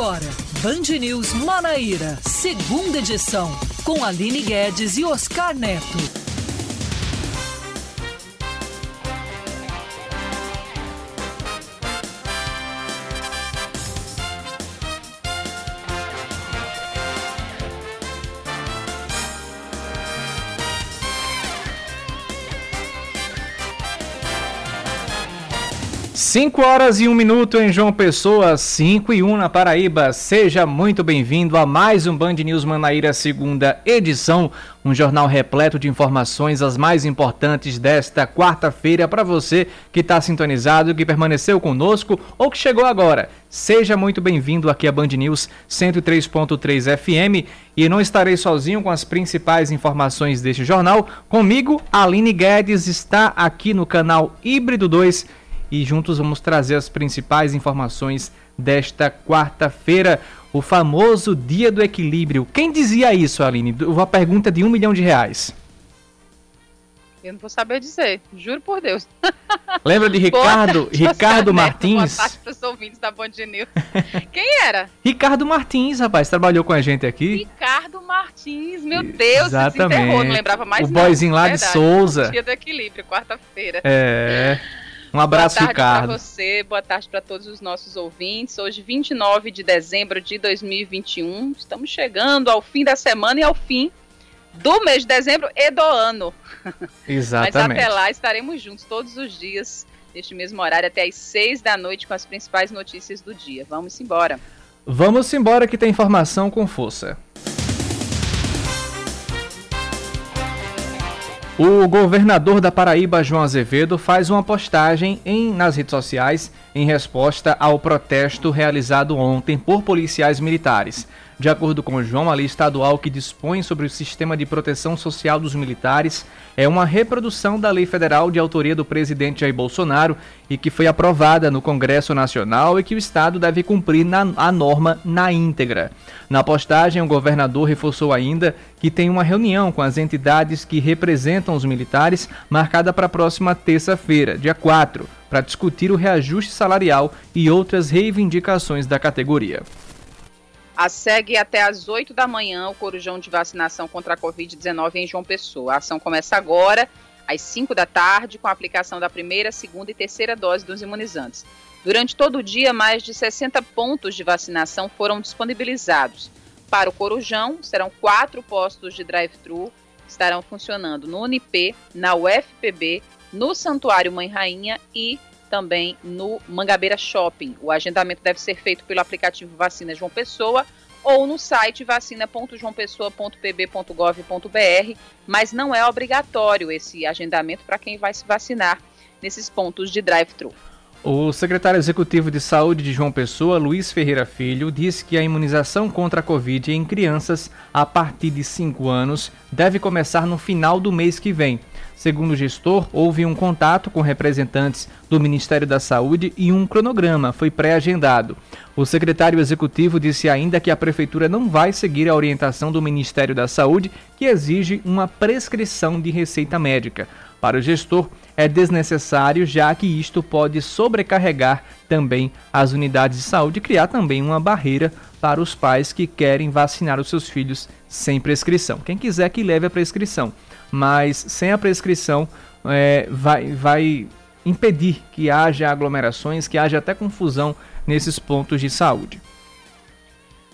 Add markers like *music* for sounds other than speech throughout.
agora, Band News Manaíra, segunda edição, com Aline Guedes e Oscar Neto. 5 horas e 1 minuto em João Pessoa, 5 e 1 na Paraíba. Seja muito bem-vindo a mais um Band News Manaíra, segunda edição. Um jornal repleto de informações, as mais importantes desta quarta-feira para você que está sintonizado, que permaneceu conosco ou que chegou agora. Seja muito bem-vindo aqui a Band News 103.3 FM e não estarei sozinho com as principais informações deste jornal. Comigo, Aline Guedes está aqui no canal Híbrido 2 e juntos vamos trazer as principais informações desta quarta-feira, o famoso Dia do Equilíbrio. Quem dizia isso, Aline? Uma pergunta de um milhão de reais. Eu não vou saber dizer, juro por Deus. *laughs* Lembra de Ricardo, tarde, Ricardo Martins? Boa tarde para os ouvintes da Band News. Quem era? *laughs* Ricardo Martins, rapaz, trabalhou com a gente aqui. Ricardo Martins, meu Deus, Exatamente. Enterrou, não lembrava mais O boyzinho lá Verdade, de Souza. Dia do Equilíbrio, quarta-feira. É. Um abraço, boa tarde Ricardo. para você, boa tarde para todos os nossos ouvintes. Hoje, 29 de dezembro de 2021, estamos chegando ao fim da semana e ao fim do mês de dezembro e do ano. *laughs* Exatamente. Mas até lá estaremos juntos todos os dias, neste mesmo horário, até às 6 da noite, com as principais notícias do dia. Vamos embora. Vamos embora que tem informação com força. O governador da Paraíba, João Azevedo, faz uma postagem em, nas redes sociais em resposta ao protesto realizado ontem por policiais militares. De acordo com o João, a lei estadual que dispõe sobre o sistema de proteção social dos militares é uma reprodução da lei federal de autoria do presidente Jair Bolsonaro e que foi aprovada no Congresso Nacional e que o Estado deve cumprir na, a norma na íntegra. Na postagem, o governador reforçou ainda que tem uma reunião com as entidades que representam os militares marcada para a próxima terça-feira, dia 4, para discutir o reajuste salarial e outras reivindicações da categoria. A segue até às 8 da manhã o corujão de vacinação contra a Covid-19 em João Pessoa. A ação começa agora, às 5 da tarde, com a aplicação da primeira, segunda e terceira dose dos imunizantes. Durante todo o dia, mais de 60 pontos de vacinação foram disponibilizados. Para o Corujão, serão quatro postos de drive-thru que estarão funcionando no Unip, na UFPB, no Santuário Mãe Rainha e também no Mangabeira Shopping. O agendamento deve ser feito pelo aplicativo Vacina João Pessoa ou no site vacina.joaopessoa.pb.gov.br, mas não é obrigatório esse agendamento para quem vai se vacinar nesses pontos de drive-thru. O secretário executivo de saúde de João Pessoa, Luiz Ferreira Filho, disse que a imunização contra a Covid em crianças a partir de 5 anos deve começar no final do mês que vem. Segundo o gestor, houve um contato com representantes do Ministério da Saúde e um cronograma foi pré-agendado. O secretário executivo disse ainda que a prefeitura não vai seguir a orientação do Ministério da Saúde, que exige uma prescrição de receita médica. Para o gestor, é desnecessário, já que isto pode sobrecarregar também as unidades de saúde e criar também uma barreira para os pais que querem vacinar os seus filhos sem prescrição. Quem quiser que leve a prescrição mas sem a prescrição é, vai, vai impedir que haja aglomerações, que haja até confusão nesses pontos de saúde.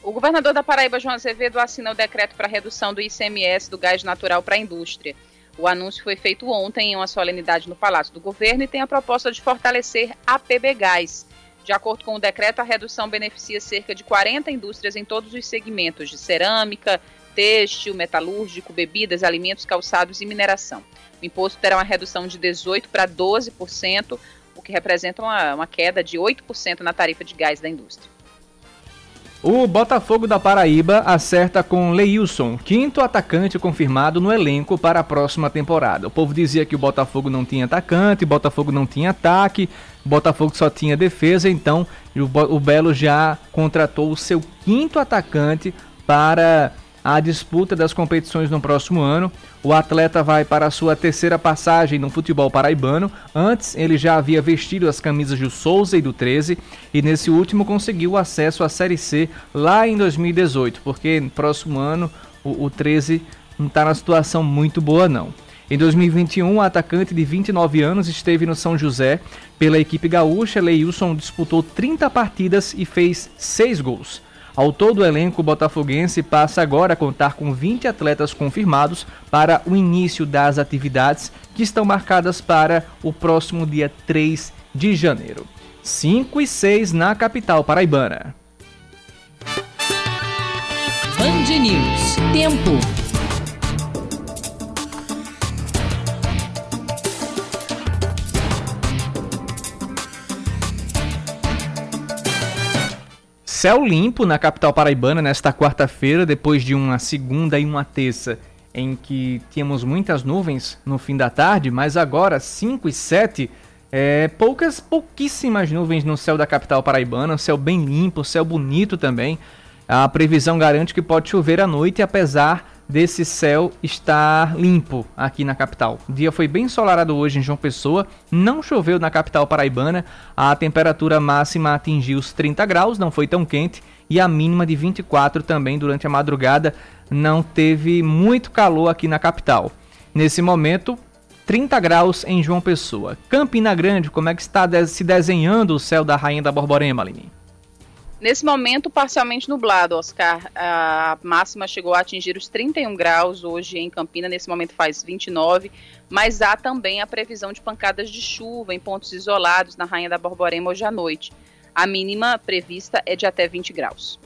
O governador da Paraíba, João Azevedo, assina o decreto para redução do ICMS do gás natural para a indústria. O anúncio foi feito ontem em uma solenidade no Palácio do Governo e tem a proposta de fortalecer a PB Gás. De acordo com o decreto, a redução beneficia cerca de 40 indústrias em todos os segmentos de cerâmica, têxtil, metalúrgico, bebidas, alimentos, calçados e mineração. O imposto terá uma redução de 18% para 12%, o que representa uma, uma queda de 8% na tarifa de gás da indústria. O Botafogo da Paraíba acerta com Leilson, quinto atacante confirmado no elenco para a próxima temporada. O povo dizia que o Botafogo não tinha atacante, o Botafogo não tinha ataque, o Botafogo só tinha defesa, então o Belo já contratou o seu quinto atacante para a disputa das competições no próximo ano. O atleta vai para a sua terceira passagem no futebol paraibano. Antes, ele já havia vestido as camisas do Souza e do 13 e nesse último conseguiu acesso à Série C lá em 2018, porque no próximo ano o, o 13 não está na situação muito boa não. Em 2021, o atacante de 29 anos esteve no São José. Pela equipe gaúcha, Leilson disputou 30 partidas e fez 6 gols. Ao todo, o elenco botafoguense passa agora a contar com 20 atletas confirmados para o início das atividades que estão marcadas para o próximo dia 3 de janeiro. 5 e 6 na capital paraibana. Band News. Tempo. Céu limpo na capital paraibana nesta quarta-feira, depois de uma segunda e uma terça em que tínhamos muitas nuvens no fim da tarde, mas agora 5 e 7, é, poucas, pouquíssimas nuvens no céu da capital paraibana, céu bem limpo, céu bonito também. A previsão garante que pode chover à noite, apesar desse céu estar limpo aqui na capital. O dia foi bem ensolarado hoje em João Pessoa, não choveu na capital paraibana, a temperatura máxima atingiu os 30 graus, não foi tão quente, e a mínima de 24 também durante a madrugada, não teve muito calor aqui na capital. Nesse momento, 30 graus em João Pessoa. Campina Grande, como é que está se desenhando o céu da Rainha da Borborema, Aline? Nesse momento, parcialmente nublado, Oscar. A máxima chegou a atingir os 31 graus hoje em Campina, nesse momento faz 29, mas há também a previsão de pancadas de chuva em pontos isolados na Rainha da Borborema hoje à noite. A mínima prevista é de até 20 graus.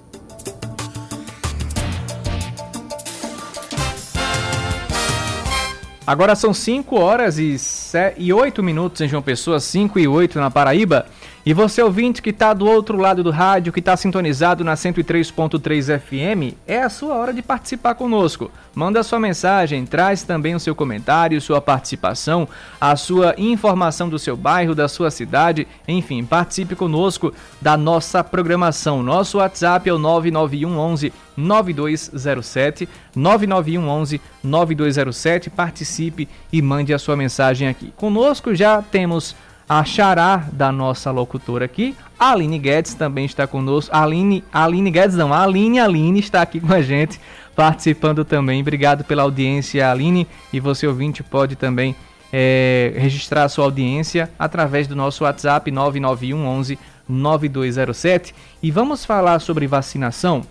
Agora são 5 horas e, 8 minutos em João Pessoa, 5 e 8 na Paraíba. E você ouvinte que está do outro lado do rádio, que está sintonizado na 103.3 FM, é a sua hora de participar conosco. Manda sua mensagem, traz também o seu comentário, sua participação, a sua informação do seu bairro, da sua cidade, enfim, participe conosco da nossa programação. Nosso WhatsApp é o 991 11 9207 991 11 9207. Participe e mande a sua mensagem aqui. Conosco já temos a xará da nossa locutora aqui, a Aline Guedes também está conosco. A Aline, a Aline Guedes não, a Aline Aline está aqui com a gente, participando também. Obrigado pela audiência, Aline. E você ouvinte pode também é, registrar a sua audiência através do nosso WhatsApp 991 11 9207. E vamos falar sobre vacinação.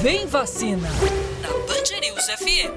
Vem vacina na Band News FM.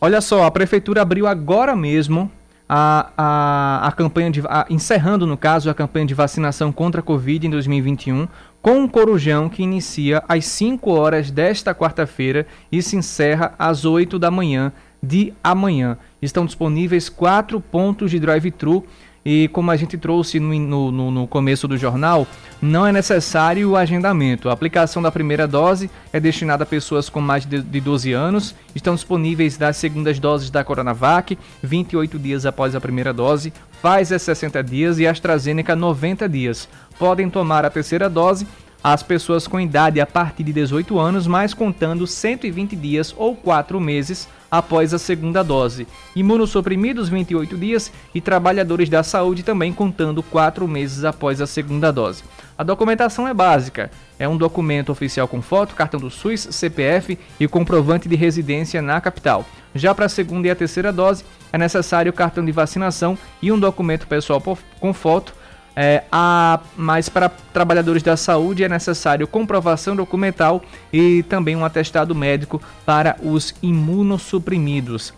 Olha só, a prefeitura abriu agora mesmo a, a, a campanha de. A, encerrando, no caso, a campanha de vacinação contra a Covid em 2021, com um corujão que inicia às 5 horas desta quarta-feira e se encerra às 8 da manhã de amanhã. Estão disponíveis quatro pontos de drive-thru e como a gente trouxe no, no, no, começo do jornal, não é necessário o agendamento. A aplicação da primeira dose é destinada a pessoas com mais de, de 12 anos. Estão disponíveis das segundas doses da Coronavac, 28 dias após a primeira dose, Pfizer 60 dias e AstraZeneca 90 dias. Podem tomar a terceira dose as pessoas com idade a partir de 18 anos, mas contando 120 dias ou 4 meses após a segunda dose. Imunossuprimidos 28 dias e trabalhadores da saúde também contando 4 meses após a segunda dose. A documentação é básica. É um documento oficial com foto, cartão do SUS, CPF e comprovante de residência na capital. Já para a segunda e a terceira dose, é necessário cartão de vacinação e um documento pessoal com foto é, a, mas para trabalhadores da saúde é necessário comprovação documental e também um atestado médico para os imunossuprimidos.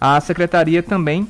A secretaria também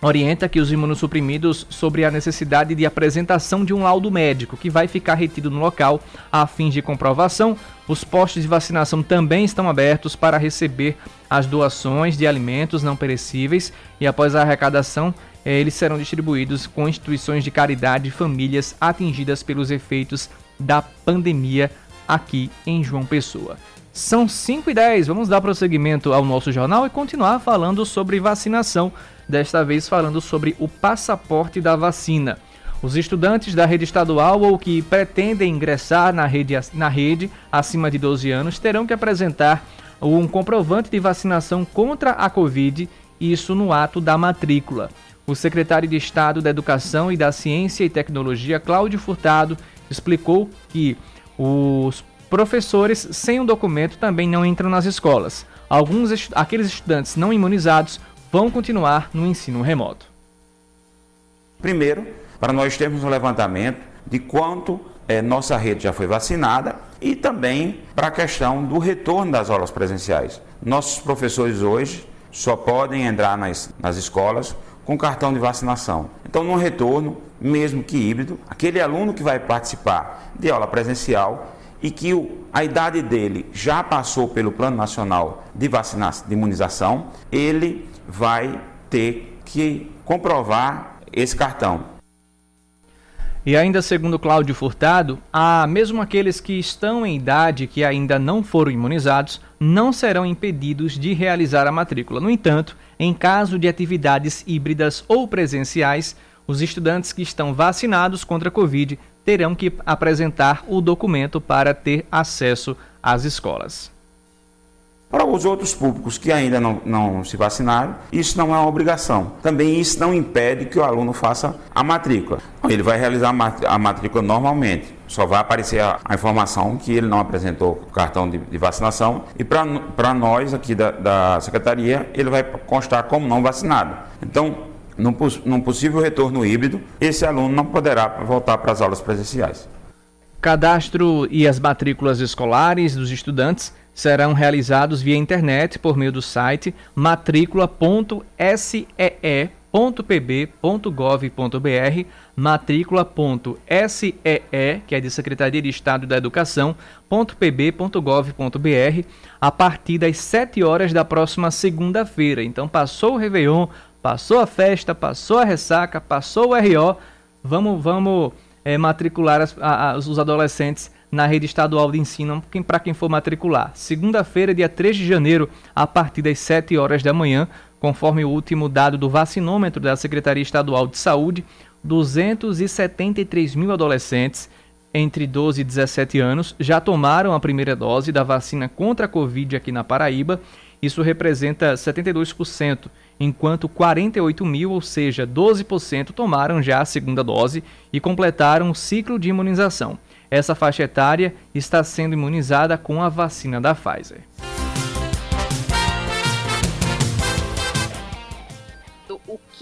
orienta que os imunossuprimidos sobre a necessidade de apresentação de um laudo médico que vai ficar retido no local a fim de comprovação. Os postos de vacinação também estão abertos para receber as doações de alimentos não perecíveis e após a arrecadação eles serão distribuídos com instituições de caridade e famílias atingidas pelos efeitos da pandemia aqui em João Pessoa. São 5 e 10, vamos dar prosseguimento ao nosso jornal e continuar falando sobre vacinação desta vez falando sobre o passaporte da vacina. Os estudantes da rede estadual ou que pretendem ingressar na rede, na rede acima de 12 anos terão que apresentar um comprovante de vacinação contra a Covid, isso no ato da matrícula. O secretário de Estado da Educação e da Ciência e Tecnologia, Cláudio Furtado, explicou que os professores sem o documento também não entram nas escolas. Alguns aqueles estudantes não imunizados vão continuar no ensino remoto. Primeiro, para nós termos um levantamento de quanto é, nossa rede já foi vacinada e também para a questão do retorno das aulas presenciais. Nossos professores hoje só podem entrar nas, nas escolas com cartão de vacinação. Então, no retorno, mesmo que híbrido, aquele aluno que vai participar de aula presencial e que o, a idade dele já passou pelo Plano Nacional de Vacinação, de Imunização, ele vai ter que comprovar esse cartão. E ainda segundo Cláudio Furtado, há mesmo aqueles que estão em idade que ainda não foram imunizados não serão impedidos de realizar a matrícula. No entanto, em caso de atividades híbridas ou presenciais, os estudantes que estão vacinados contra a Covid terão que apresentar o documento para ter acesso às escolas. Para os outros públicos que ainda não, não se vacinaram, isso não é uma obrigação. Também isso não impede que o aluno faça a matrícula. Ele vai realizar a matrícula normalmente. Só vai aparecer a, a informação que ele não apresentou o cartão de, de vacinação. E para nós aqui da, da secretaria, ele vai constar como não vacinado. Então, num, num possível retorno híbrido, esse aluno não poderá voltar para as aulas presenciais. Cadastro e as matrículas escolares dos estudantes serão realizados via internet por meio do site matrícula.see.pb.gov.br, matrícula.see, que é de Secretaria de Estado da Educação, .pb.gov.br, a partir das 7 horas da próxima segunda-feira. Então passou o Réveillon, passou a festa, passou a ressaca, passou o RO, vamos, vamos é, matricular as, a, os adolescentes na rede estadual de ensino para quem for matricular. Segunda-feira, dia 3 de janeiro, a partir das 7 horas da manhã, conforme o último dado do vacinômetro da Secretaria Estadual de Saúde, 273 mil adolescentes entre 12 e 17 anos já tomaram a primeira dose da vacina contra a Covid aqui na Paraíba. Isso representa 72%, enquanto 48 mil, ou seja, 12%, tomaram já a segunda dose e completaram o ciclo de imunização. Essa faixa etária está sendo imunizada com a vacina da Pfizer.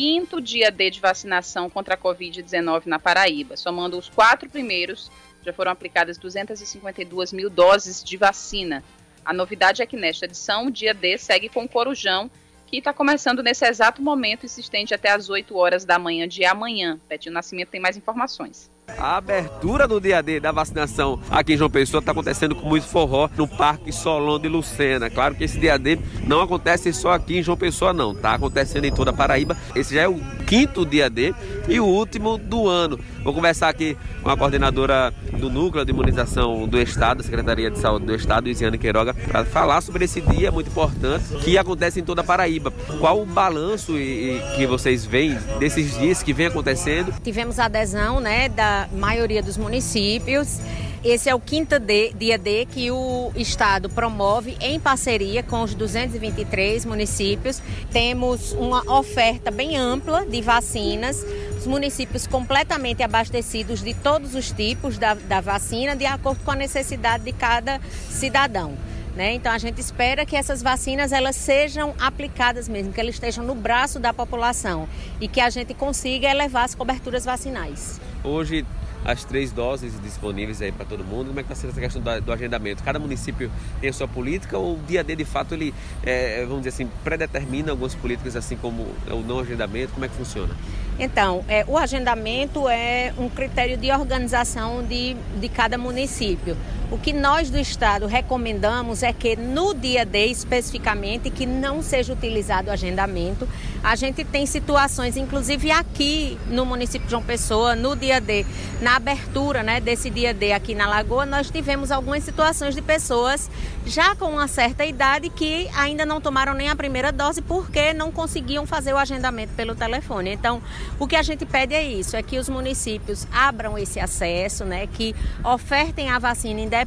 Quinto dia D de vacinação contra a Covid-19 na Paraíba. Somando os quatro primeiros, já foram aplicadas 252 mil doses de vacina. A novidade é que nesta edição, o dia D segue com o Corujão, que está começando nesse exato momento e se estende até as 8 horas da manhã de amanhã. Betinho Nascimento tem mais informações. A abertura do dia D da vacinação aqui em João Pessoa está acontecendo com muito forró no Parque Solon de Lucena. Claro que esse dia D não acontece só aqui em João Pessoa, não. Está acontecendo em toda a Paraíba. Esse já é o quinto dia D e o último do ano. Vou conversar aqui com a coordenadora do Núcleo de Imunização do Estado, Secretaria de Saúde do Estado, Isiane Queiroga, para falar sobre esse dia muito importante que acontece em toda a Paraíba. Qual o balanço que vocês veem desses dias que vem acontecendo? Tivemos adesão né, da maioria dos municípios. Esse é o quinto dia D que o Estado promove em parceria com os 223 municípios. Temos uma oferta bem ampla de vacinas, os municípios completamente abastecidos de todos os tipos da, da vacina, de acordo com a necessidade de cada cidadão. Né? Então a gente espera que essas vacinas elas sejam aplicadas mesmo, que elas estejam no braço da população e que a gente consiga elevar as coberturas vacinais. Hoje as três doses disponíveis aí para todo mundo. Como é que está sendo essa questão do, do, agendamento? Cada município tem a sua política ou o dia D de fato ele, é, vamos dizer assim, predetermina algumas políticas assim como o não agendamento? Como é que funciona? Então, é, o agendamento é um critério de organização de, de cada município. O que nós do Estado recomendamos é que no dia D especificamente, que não seja utilizado o agendamento. A gente tem situações, inclusive aqui no município de João Pessoa, no dia D, na abertura né, desse dia D aqui na Lagoa, nós tivemos algumas situações de pessoas já com uma certa idade que ainda não tomaram nem a primeira dose porque não conseguiam fazer o agendamento pelo telefone. Então, o que a gente pede é isso, é que os municípios abram esse acesso, né, que ofertem a vacina independente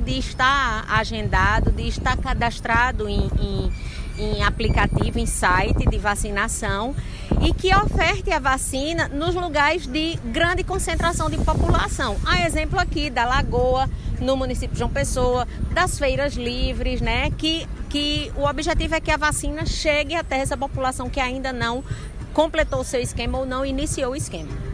de estar agendado, de estar cadastrado em, em, em aplicativo, em site de vacinação e que oferte a vacina nos lugares de grande concentração de população. Há exemplo aqui da Lagoa, no município de João Pessoa, das feiras livres, né? Que, que o objetivo é que a vacina chegue até essa população que ainda não completou o seu esquema ou não iniciou o esquema.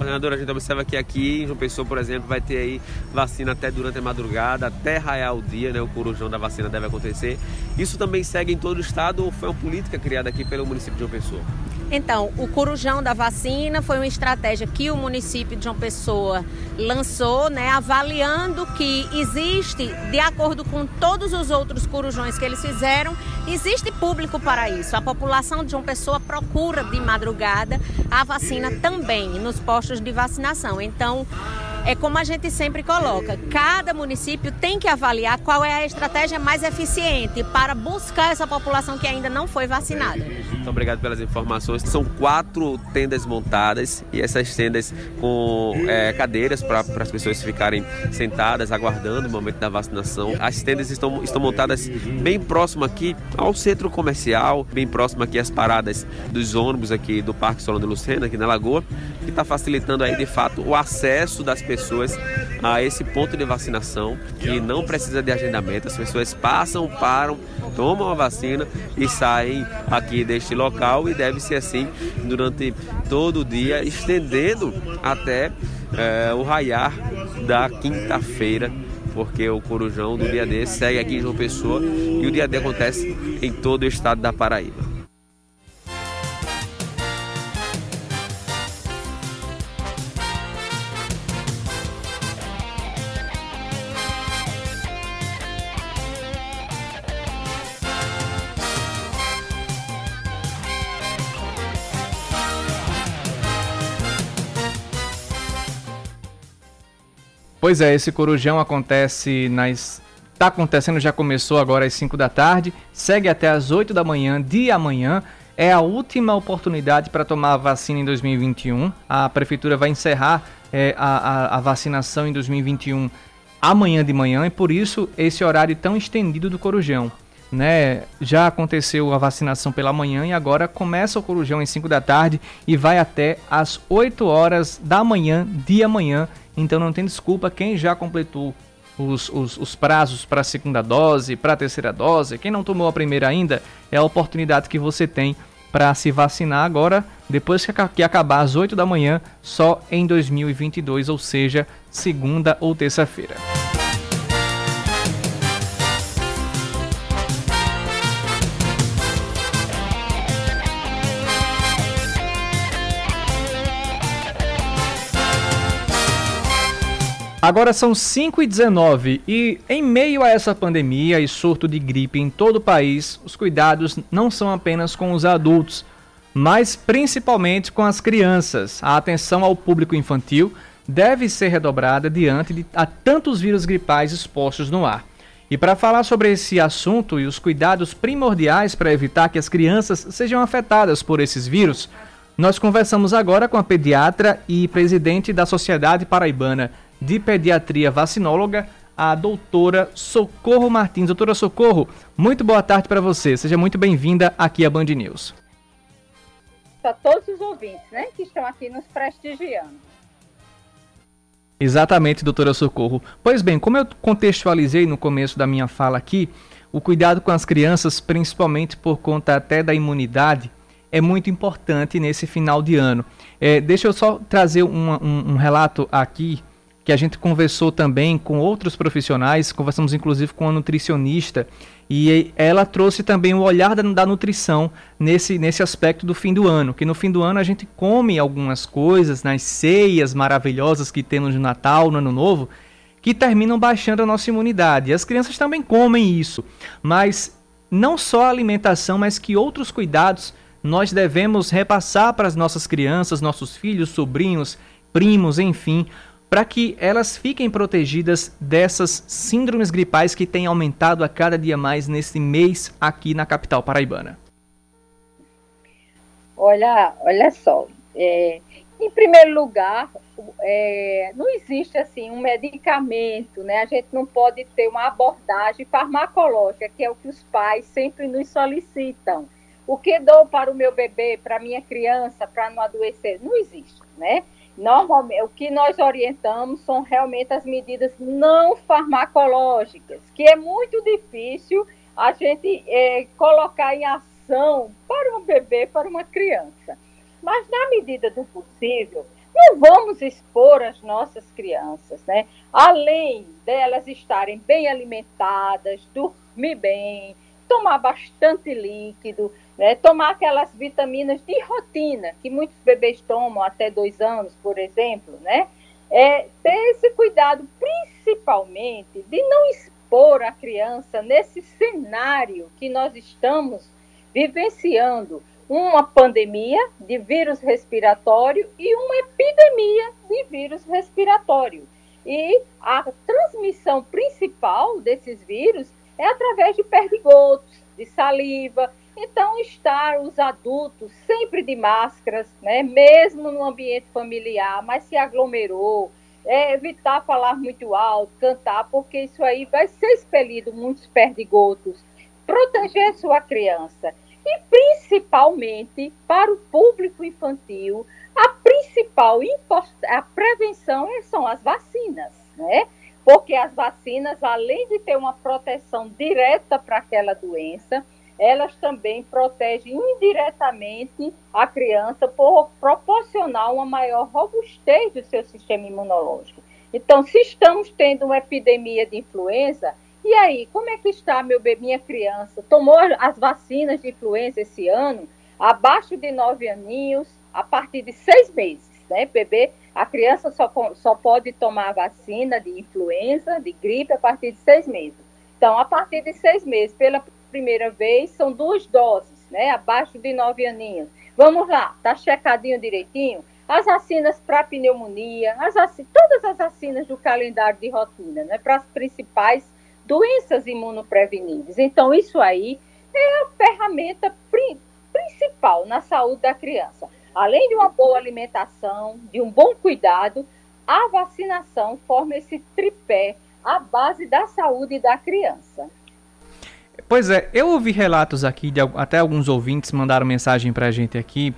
Coordenadora, a gente observa que aqui em João Pessoa, por exemplo, vai ter aí vacina até durante a madrugada, até raiar o dia, né? O corujão da vacina deve acontecer. Isso também segue em todo o estado ou foi uma política criada aqui pelo município de João Pessoa? Então, o corujão da vacina foi uma estratégia que o município de João Pessoa lançou, né, avaliando que existe, de acordo com todos os outros corujões que eles fizeram, existe público para isso. A população de João Pessoa procura de madrugada a vacina também nos postos de vacinação. Então, é como a gente sempre coloca, cada município tem que avaliar qual é a estratégia mais eficiente para buscar essa população que ainda não foi vacinada. Muito obrigado pelas informações. São quatro tendas montadas e essas tendas com é, cadeiras para as pessoas ficarem sentadas, aguardando o momento da vacinação. As tendas estão, estão montadas bem próximo aqui ao centro comercial, bem próximo aqui às paradas dos ônibus aqui do Parque Solano de Lucena, aqui na Lagoa, que está facilitando aí de fato o acesso das pessoas a esse ponto de vacinação que não precisa de agendamento. As pessoas passam, param, tomam a vacina e saem aqui deste local e deve ser assim durante todo o dia, estendendo até é, o raiar da quinta-feira porque o Corujão do dia D segue aqui em João Pessoa e o dia D acontece em todo o estado da Paraíba. Pois é, esse corujão acontece nas. Tá acontecendo, já começou agora às 5 da tarde, segue até às 8 da manhã de amanhã. É a última oportunidade para tomar a vacina em 2021. A prefeitura vai encerrar é, a, a, a vacinação em 2021 amanhã de manhã e por isso esse horário tão estendido do corujão. Né? Já aconteceu a vacinação pela manhã e agora começa o corujão às 5 da tarde e vai até às 8 horas da manhã de amanhã então não tem desculpa quem já completou os, os, os prazos para a segunda dose, para a terceira dose. Quem não tomou a primeira ainda, é a oportunidade que você tem para se vacinar agora, depois que, acabar às 8 da manhã, só em 2022, ou seja, segunda ou terça-feira. Agora são 5 e 19 e em meio a essa pandemia e surto de gripe em todo o país, os cuidados não são apenas com os adultos, mas principalmente com as crianças. A atenção ao público infantil deve ser redobrada diante de a tantos vírus gripais expostos no ar. E para falar sobre esse assunto e os cuidados primordiais para evitar que as crianças sejam afetadas por esses vírus, nós conversamos agora com a pediatra e presidente da Sociedade Paraibana de Pediatria Vacinóloga, a doutora Socorro Martins. Doutora Socorro, muito boa tarde para você. Seja muito bem-vinda aqui à Band News. Para todos os ouvintes, né, que estão aqui nos prestigiando. Exatamente, doutora Socorro. Pois bem, como eu contextualizei no começo da minha fala aqui, o cuidado com as crianças, principalmente por conta até da imunidade, é muito importante nesse final de ano. É, deixa eu só trazer um, um, um relato aqui que a gente conversou também com outros profissionais, conversamos inclusive com a nutricionista, e ela trouxe também o olhar da, da, nutrição nesse, nesse aspecto do fim do ano, que no fim do ano a gente come algumas coisas nas ceias maravilhosas que temos no Natal, no Ano Novo, que terminam baixando a nossa imunidade. E as crianças também comem isso, mas não só a alimentação, mas que outros cuidados nós devemos repassar para as nossas crianças, nossos filhos, sobrinhos, primos, enfim, para que elas fiquem protegidas dessas síndromes gripais que têm aumentado a cada dia mais nesse mês aqui na capital paraibana? Olha, olha só, É, em primeiro lugar, é, não existe assim um medicamento, né? A gente não pode ter uma abordagem farmacológica, que é o que os pais sempre nos solicitam. O que dou para o meu bebê, para minha criança, para não adoecer? Não existe, né? Normalmente, o que nós orientamos são realmente as medidas não farmacológicas, que é muito difícil a gente é, colocar em ação para um bebê, para uma criança. Mas, na medida do possível, não vamos expor as nossas crianças, né? Além delas estarem bem alimentadas, dormir bem, tomar bastante líquido, né? tomar aquelas vitaminas de rotina que muitos bebês tomam até dois anos, por exemplo, né? É, ter esse cuidado, principalmente, de não expor a criança nesse cenário que nós estamos vivenciando, uma pandemia de vírus respiratório e uma epidemia de vírus respiratório. E a transmissão principal desses vírus é através de perdigotos, de saliva. Então, estar os adultos sempre de máscaras, né, mesmo no ambiente familiar, mas se aglomerou, é, evitar falar muito alto, cantar, porque isso aí vai ser expelido muitos perdigotos. Proteger sua criança e principalmente para o público infantil, a principal a prevenção são as vacinas, né? Porque as vacinas, além de ter uma proteção direta para aquela doença, elas também protegem indiretamente a criança por proporcionar uma maior robustez do seu sistema imunológico. Então, se estamos tendo uma epidemia de influenza, e aí, como é que está meu bebê, minha criança? Tomou as vacinas de influenza esse ano? Abaixo de nove aninhos, a partir de seis meses, né? Bebê, a criança só, só pode tomar vacina de influenza, de gripe, a partir de seis meses. Então, a partir de seis meses, pela primeira vez, são duas doses, né? Abaixo de nove aninhos. Vamos lá, tá checadinho direitinho? As vacinas para pneumonia, as vac... todas as vacinas do calendário de rotina, né? Para as principais doenças imunopreveníveis. Então, isso aí é a ferramenta pri principal na saúde da criança. Além de uma boa alimentação, de um bom cuidado, a vacinação forma esse tripé à base da saúde da criança. Pois é, eu ouvi relatos aqui, de, até alguns ouvintes mandaram mensagem para a gente aqui,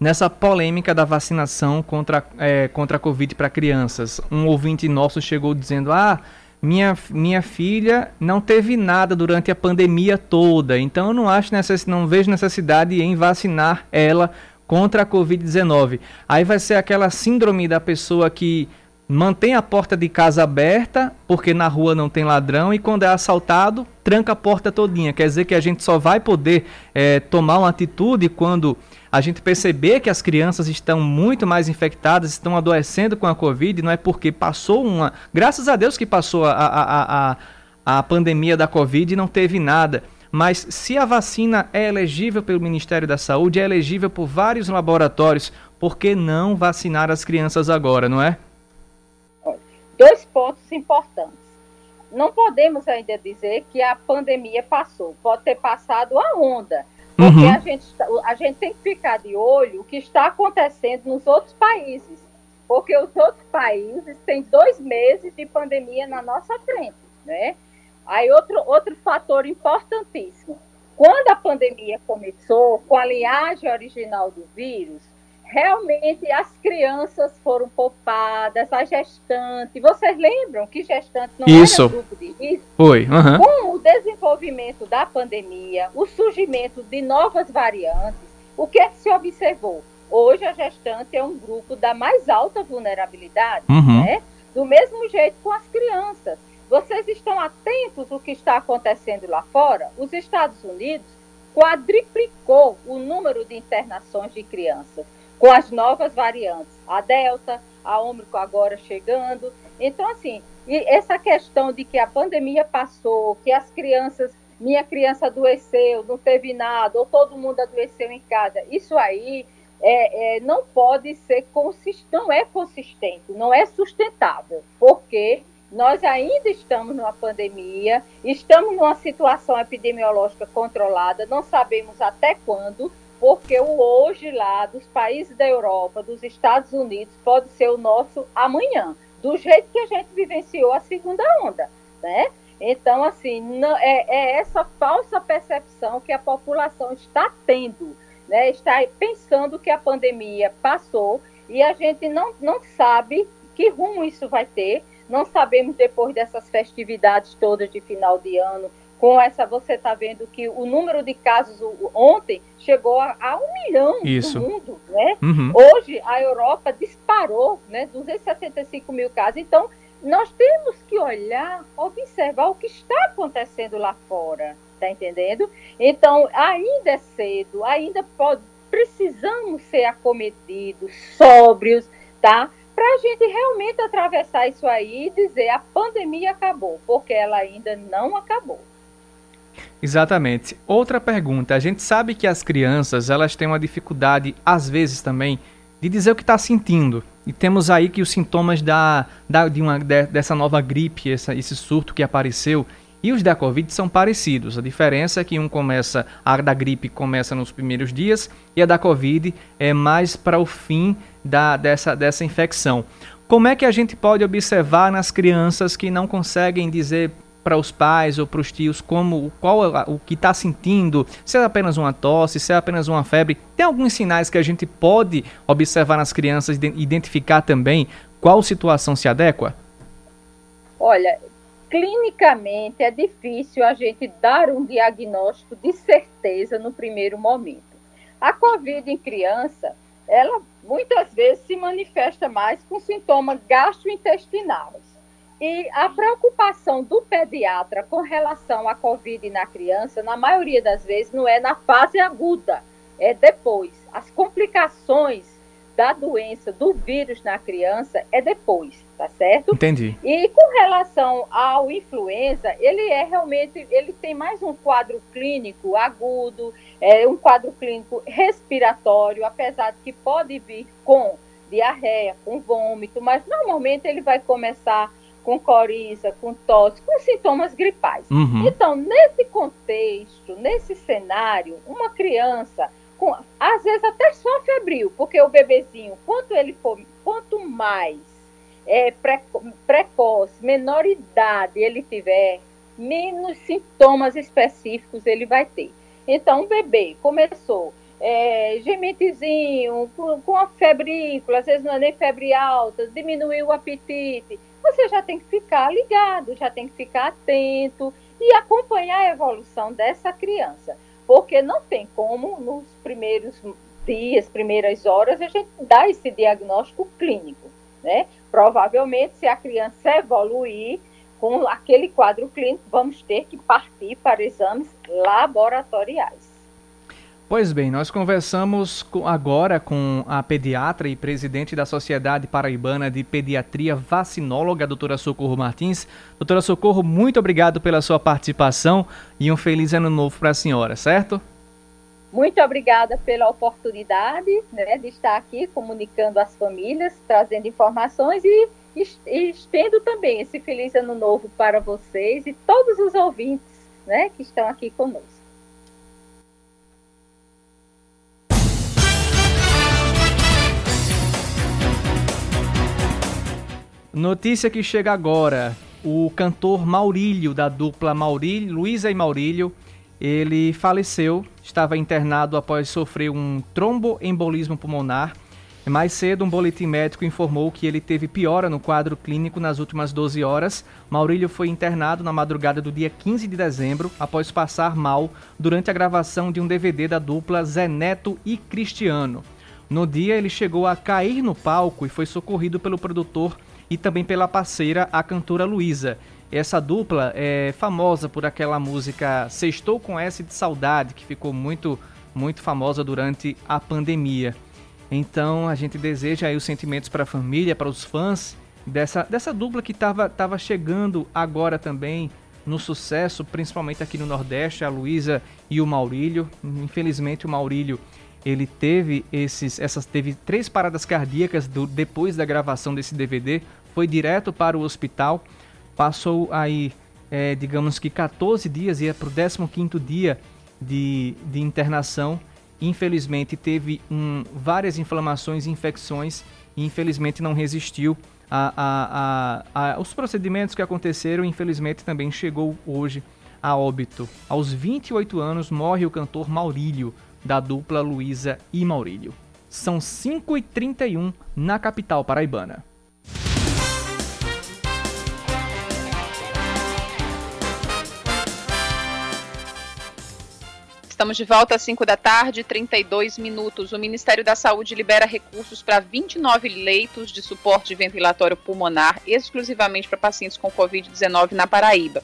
nessa polêmica da vacinação contra, é, contra a Covid para crianças. Um ouvinte nosso chegou dizendo: ah minha, minha filha não teve nada durante a pandemia toda, então eu não acho necess, não vejo necessidade em vacinar ela contra a Covid-19. Aí vai ser aquela síndrome da pessoa que mantém a porta de casa aberta porque na rua não tem ladrão e quando é assaltado tranca a porta todinha. Quer dizer que a gente só vai poder é, tomar uma atitude quando a gente perceber que as crianças estão muito mais infectadas, estão adoecendo com a Covid, não é porque passou uma. Graças a Deus que passou a, a, a, a pandemia da Covid e não teve nada. Mas se a vacina é elegível pelo Ministério da Saúde, é elegível por vários laboratórios, por que não vacinar as crianças agora, não é? Dois pontos importantes. Não podemos ainda dizer que a pandemia passou, pode ter passado a onda porque uhum. a, gente, a gente tem que ficar de olho o que está acontecendo nos outros países. Porque os outros países têm dois meses de pandemia na nossa frente, né? Aí outro, outro fator importantíssimo. Quando a pandemia começou, com a linhagem original do vírus, realmente as crianças foram poupadas, a gestante. Vocês lembram que gestante não Isso. era grupo de risco? Foi. Uhum. Com o desenvolvimento da pandemia, o surgimento de novas variantes, o que é que se observou? Hoje a gestante é um grupo da mais alta vulnerabilidade, uhum. né? Do mesmo jeito com as crianças. Vocês estão atentos ao que está acontecendo lá fora? Os Estados Unidos quadriplicou o número de internações de crianças com as novas variantes, a Delta, a Ômicron agora chegando. Então, assim, essa questão de que a pandemia passou, que as crianças, minha criança adoeceu, não teve nada, ou todo mundo adoeceu em casa, isso aí é, é, não pode ser consistente, não é consistente, não é sustentável, porque nós ainda estamos numa pandemia, estamos numa situação epidemiológica controlada, não sabemos até quando, porque o hoje lá dos países da Europa, dos Estados Unidos, pode ser o nosso amanhã, do jeito que a gente vivenciou a segunda onda, né? Então, assim, não, é, é essa falsa percepção que a população está tendo, né? Está pensando que a pandemia passou e a gente não, não sabe que rumo isso vai ter. Não sabemos depois dessas festividades todas de final de ano, com essa, você está vendo que o número de casos ontem chegou a, a um milhão Isso. no mundo, né? Uhum. Hoje a Europa disparou, né? 265 mil casos. Então, nós temos que olhar, observar o que está acontecendo lá fora, tá entendendo? Então, ainda é cedo, ainda pode, precisamos ser acometidos, sóbrios, tá? Para a gente realmente atravessar isso aí e dizer a pandemia acabou, porque ela ainda não acabou. Exatamente. Outra pergunta. A gente sabe que as crianças elas têm uma dificuldade, às vezes também, de dizer o que está sentindo. E temos aí que os sintomas da, da, de uma, de, dessa nova gripe, essa, esse surto que apareceu, e os da Covid são parecidos. A diferença é que um começa, a da gripe começa nos primeiros dias e a da Covid é mais para o fim da, dessa, dessa infecção. Como é que a gente pode observar nas crianças que não conseguem dizer para os pais ou para os tios como qual o que está sentindo, se é apenas uma tosse, se é apenas uma febre. Tem alguns sinais que a gente pode observar nas crianças e identificar também qual situação se adequa? Olha, clinicamente é difícil a gente dar um diagnóstico de certeza no primeiro momento. A COVID em criança, ela muitas vezes se manifesta mais com sintomas gastrointestinais e a preocupação do pediatra com relação à Covid na criança, na maioria das vezes, não é na fase aguda, é depois. As complicações da doença, do vírus na criança, é depois, tá certo? Entendi. E com relação ao influenza, ele é realmente, ele tem mais um quadro clínico agudo, é um quadro clínico respiratório, apesar de que pode vir com diarreia, com vômito, mas normalmente ele vai começar com coriza, com tosse, com sintomas gripais. Uhum. Então, nesse contexto, nesse cenário, uma criança, com, às vezes até só febril, porque o bebezinho, quanto ele for, quanto mais é, preco, precoce, menor idade ele tiver, menos sintomas específicos ele vai ter. Então, o bebê começou é, gementezinho, com, com a febrícula, às vezes não é nem febre alta, diminuiu o apetite, você já tem que ficar ligado, já tem que ficar atento e acompanhar a evolução dessa criança. Porque não tem como, nos primeiros dias, primeiras horas, a gente dar esse diagnóstico clínico. Né? Provavelmente, se a criança evoluir com aquele quadro clínico, vamos ter que partir para exames laboratoriais. Pois bem, nós conversamos agora com a pediatra e presidente da Sociedade Paraibana de Pediatria Vacinóloga, doutora Socorro Martins. Doutora Socorro, muito obrigado pela sua participação e um feliz ano novo para a senhora, certo? Muito obrigada pela oportunidade né, de estar aqui comunicando às famílias, trazendo informações e, e estendo também esse feliz ano novo para vocês e todos os ouvintes né, que estão aqui conosco. Notícia que chega agora. O cantor Maurílio, da dupla Maurílio, Luísa e Maurílio, ele faleceu, estava internado após sofrer um tromboembolismo pulmonar. Mais cedo, um boletim médico informou que ele teve piora no quadro clínico nas últimas 12 horas. Maurílio foi internado na madrugada do dia 15 de dezembro, após passar mal durante a gravação de um DVD da dupla Zé Neto e Cristiano. No dia, ele chegou a cair no palco e foi socorrido pelo produtor e também pela parceira, a cantora Luísa. Essa dupla é famosa por aquela música Sextou com S de Saudade, que ficou muito, muito famosa durante a pandemia. Então a gente deseja aí os sentimentos para a família, para os fãs dessa, dessa dupla que estava tava chegando agora também no sucesso, principalmente aqui no Nordeste, a Luísa e o Maurílio. Infelizmente o Maurílio ele teve esses, essas teve três paradas cardíacas do, depois da gravação desse DVD, foi direto para o hospital, passou aí, é, digamos que 14 dias, ia para o 15 dia de, de internação infelizmente teve um, várias inflamações e infecções e infelizmente não resistiu a, a, a, a, os procedimentos que aconteceram. Infelizmente também chegou hoje a óbito. Aos 28 anos morre o cantor Maurílio, da dupla Luísa e Maurílio. São 5h31 na capital paraibana. Estamos de volta às 5 da tarde, 32 minutos. O Ministério da Saúde libera recursos para 29 leitos de suporte ventilatório pulmonar exclusivamente para pacientes com Covid-19 na Paraíba.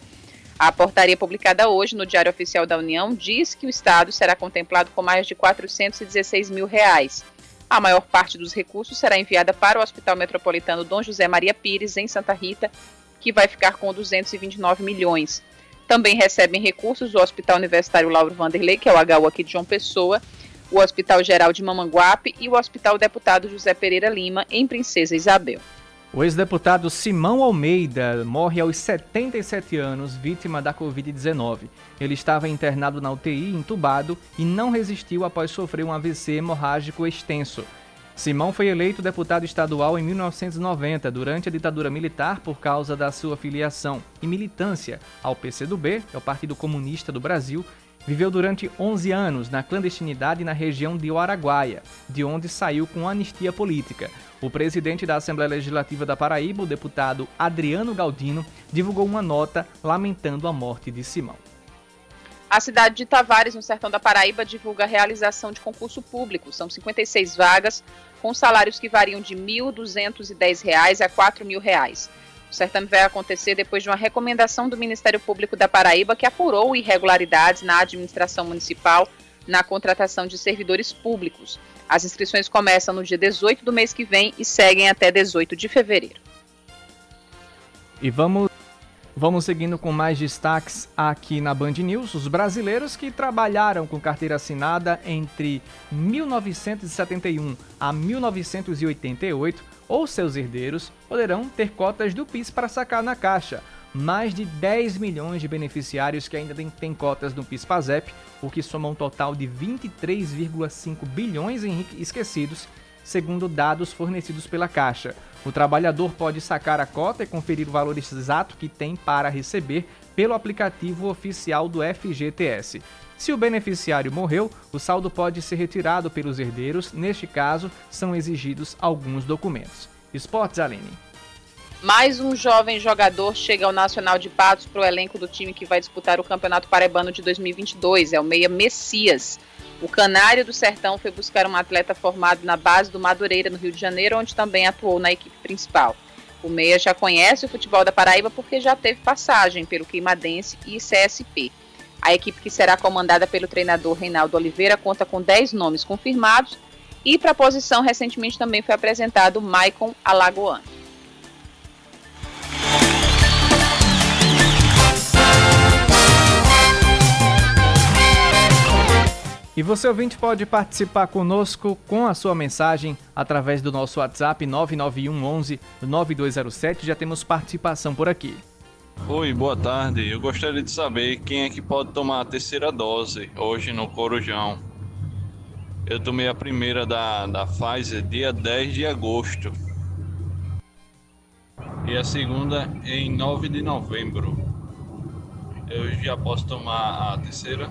A portaria publicada hoje no Diário Oficial da União diz que o Estado será contemplado com mais de 416 mil reais. A maior parte dos recursos será enviada para o Hospital Metropolitano Dom José Maria Pires, em Santa Rita, que vai ficar com 229 milhões. Também recebem recursos o Hospital Universitário Lauro Vanderlei, que é o HU aqui de João Pessoa, o Hospital Geral de Mamanguape e o Hospital Deputado José Pereira Lima, em Princesa Isabel. O ex-deputado Simão Almeida morre aos 77 anos, vítima da Covid-19. Ele estava internado na UTI, entubado, e não resistiu após sofrer um AVC hemorrágico extenso. Simão foi eleito deputado estadual em 1990, durante a ditadura militar, por causa da sua filiação e militância ao PCdoB, é o Partido Comunista do Brasil. Viveu durante 11 anos na clandestinidade na região de Araguaia, de onde saiu com anistia política. O presidente da Assembleia Legislativa da Paraíba, o deputado Adriano Galdino, divulgou uma nota lamentando a morte de Simão. A cidade de Tavares, no sertão da Paraíba, divulga a realização de concurso público. São 56 vagas, com salários que variam de R$ 1.210 a R$ 4.000. O certame vai acontecer depois de uma recomendação do Ministério Público da Paraíba que apurou irregularidades na administração municipal na contratação de servidores públicos. As inscrições começam no dia 18 do mês que vem e seguem até 18 de fevereiro. E vamos Vamos seguindo com mais destaques aqui na Band News. Os brasileiros que trabalharam com carteira assinada entre 1971 a 1988 ou seus herdeiros poderão ter cotas do PIS para sacar na caixa. Mais de 10 milhões de beneficiários que ainda têm cotas no PIS-PASEP, o que soma um total de 23,5 bilhões em esquecidos segundo dados fornecidos pela Caixa. O trabalhador pode sacar a cota e conferir o valor exato que tem para receber pelo aplicativo oficial do FGTS. Se o beneficiário morreu, o saldo pode ser retirado pelos herdeiros. Neste caso, são exigidos alguns documentos. Esportes, Aline. Mais um jovem jogador chega ao Nacional de Patos para o elenco do time que vai disputar o Campeonato Paraibano de 2022. É o Meia Messias. O Canário do Sertão foi buscar um atleta formado na base do Madureira, no Rio de Janeiro, onde também atuou na equipe principal. O Meia já conhece o futebol da Paraíba porque já teve passagem pelo Queimadense e CSP. A equipe que será comandada pelo treinador Reinaldo Oliveira conta com 10 nomes confirmados e para a posição recentemente também foi apresentado Maicon Alagoano. E você ouvinte pode participar conosco com a sua mensagem através do nosso WhatsApp 991 11 9207. Já temos participação por aqui. Oi, boa tarde. Eu gostaria de saber quem é que pode tomar a terceira dose hoje no Corujão. Eu tomei a primeira da, da Pfizer dia 10 de agosto. E a segunda em 9 de novembro. Eu já posso tomar a terceira?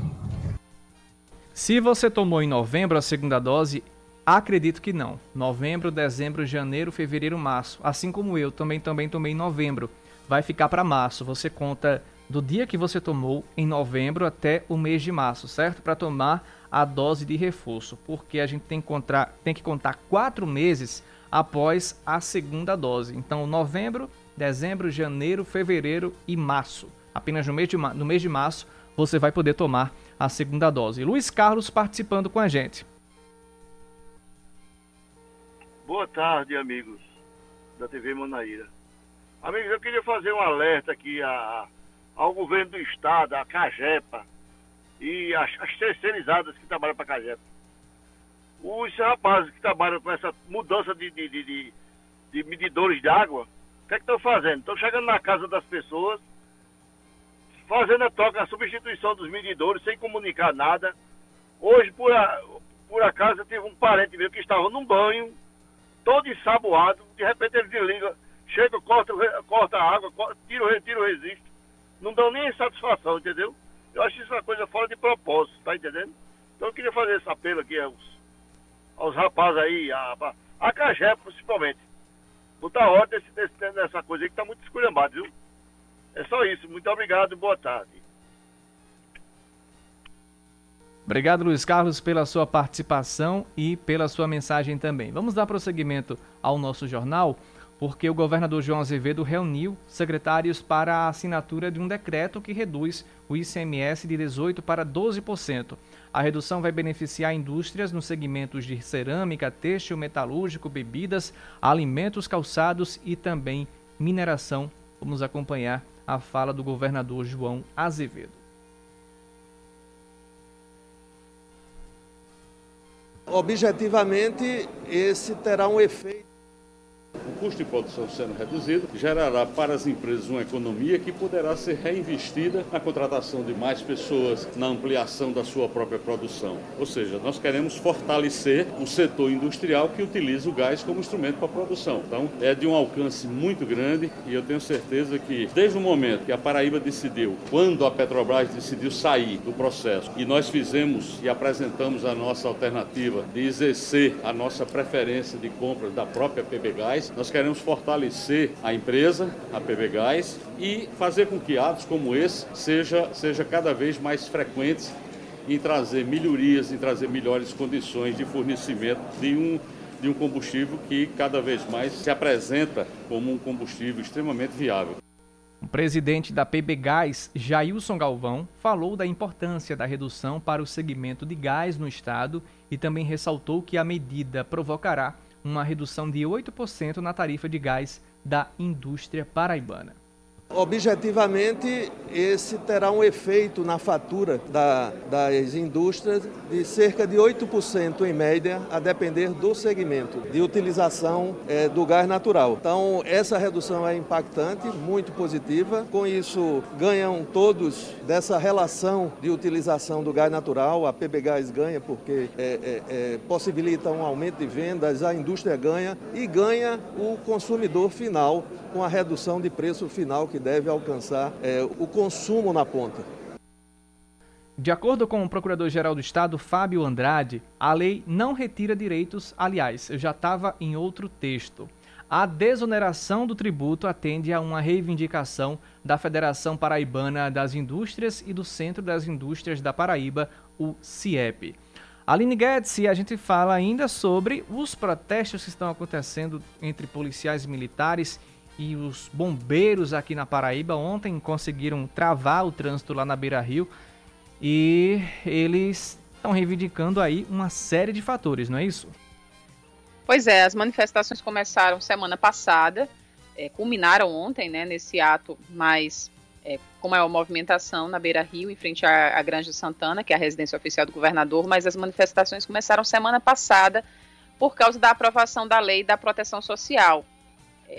Se você tomou em novembro a segunda dose, acredito que não. Novembro, dezembro, janeiro, fevereiro, março. Assim como eu também também tomei em novembro. Vai ficar para março. Você conta do dia que você tomou em novembro até o mês de março, certo? Para tomar a dose de reforço, porque a gente tem que, contar, tem que contar quatro meses após a segunda dose. Então, novembro, dezembro, janeiro, fevereiro e março. Apenas no mês de, no mês de março você vai poder tomar a segunda dose. Luiz Carlos participando com a gente. Boa tarde, amigos da TV Manaíra. Amigos, eu queria fazer um alerta aqui a, ao governo do estado, a Cagepa e as, as terceirizadas que trabalham para a Cagepa. Os rapazes que trabalham com essa mudança de, de, de, de, medidores de água, o que é que estão fazendo? Estão chegando na casa das pessoas fazendo a troca, a substituição dos medidores sem comunicar nada. Hoje, por, a, por acaso eu tive um parente meu que estava num banho, todo ensaboado, de repente ele desliga, chega, corta, corta a água, tira, tira o registro. Não dão nem satisfação, entendeu? Eu acho isso uma coisa fora de propósito, tá entendendo? Então eu queria fazer esse apelo aqui aos, aos rapazes aí, a, a, a Cagé principalmente. Botar ordem nessa coisa aí que tá muito esculhambado, viu? É só isso. Muito obrigado, boa tarde. Obrigado, Luiz Carlos, pela sua participação e pela sua mensagem também. Vamos dar prosseguimento ao nosso jornal, porque o governador João Azevedo reuniu secretários para a assinatura de um decreto que reduz o ICMS de 18% para 12%. A redução vai beneficiar indústrias nos segmentos de cerâmica, têxtil, metalúrgico, bebidas, alimentos, calçados e também mineração. Vamos acompanhar a fala do governador João Azevedo. Objetivamente, esse terá um efeito o custo de produção sendo reduzido gerará para as empresas uma economia que poderá ser reinvestida na contratação de mais pessoas, na ampliação da sua própria produção. Ou seja, nós queremos fortalecer o setor industrial que utiliza o gás como instrumento para a produção. Então, é de um alcance muito grande e eu tenho certeza que, desde o momento que a Paraíba decidiu, quando a Petrobras decidiu sair do processo e nós fizemos e apresentamos a nossa alternativa de exercer a nossa preferência de compra da própria PB Gás, nós queremos fortalecer a empresa, a PB Gás, e fazer com que atos como esse seja, seja cada vez mais frequentes em trazer melhorias, em trazer melhores condições de fornecimento de um, de um combustível que cada vez mais se apresenta como um combustível extremamente viável. O presidente da PB Gás, Jailson Galvão, falou da importância da redução para o segmento de gás no estado e também ressaltou que a medida provocará uma redução de 8% na tarifa de gás da indústria paraibana. Objetivamente, esse terá um efeito na fatura da, das indústrias de cerca de 8% em média, a depender do segmento de utilização é, do gás natural. Então, essa redução é impactante, muito positiva. Com isso, ganham todos dessa relação de utilização do gás natural. A PB Gás ganha porque é, é, é, possibilita um aumento de vendas, a indústria ganha e ganha o consumidor final com a redução de preço final que deve alcançar é, o consumo na ponta. De acordo com o Procurador-Geral do Estado, Fábio Andrade, a lei não retira direitos, aliás, já estava em outro texto. A desoneração do tributo atende a uma reivindicação da Federação Paraibana das Indústrias e do Centro das Indústrias da Paraíba, o CIEP. Aline Guedes, a gente fala ainda sobre os protestos que estão acontecendo entre policiais militares e os bombeiros aqui na Paraíba ontem conseguiram travar o trânsito lá na Beira Rio e eles estão reivindicando aí uma série de fatores, não é isso? Pois é, as manifestações começaram semana passada, é, culminaram ontem, né, nesse ato mais é, com maior movimentação na Beira Rio, em frente à, à Granja Santana, que é a residência oficial do governador, mas as manifestações começaram semana passada por causa da aprovação da lei da proteção social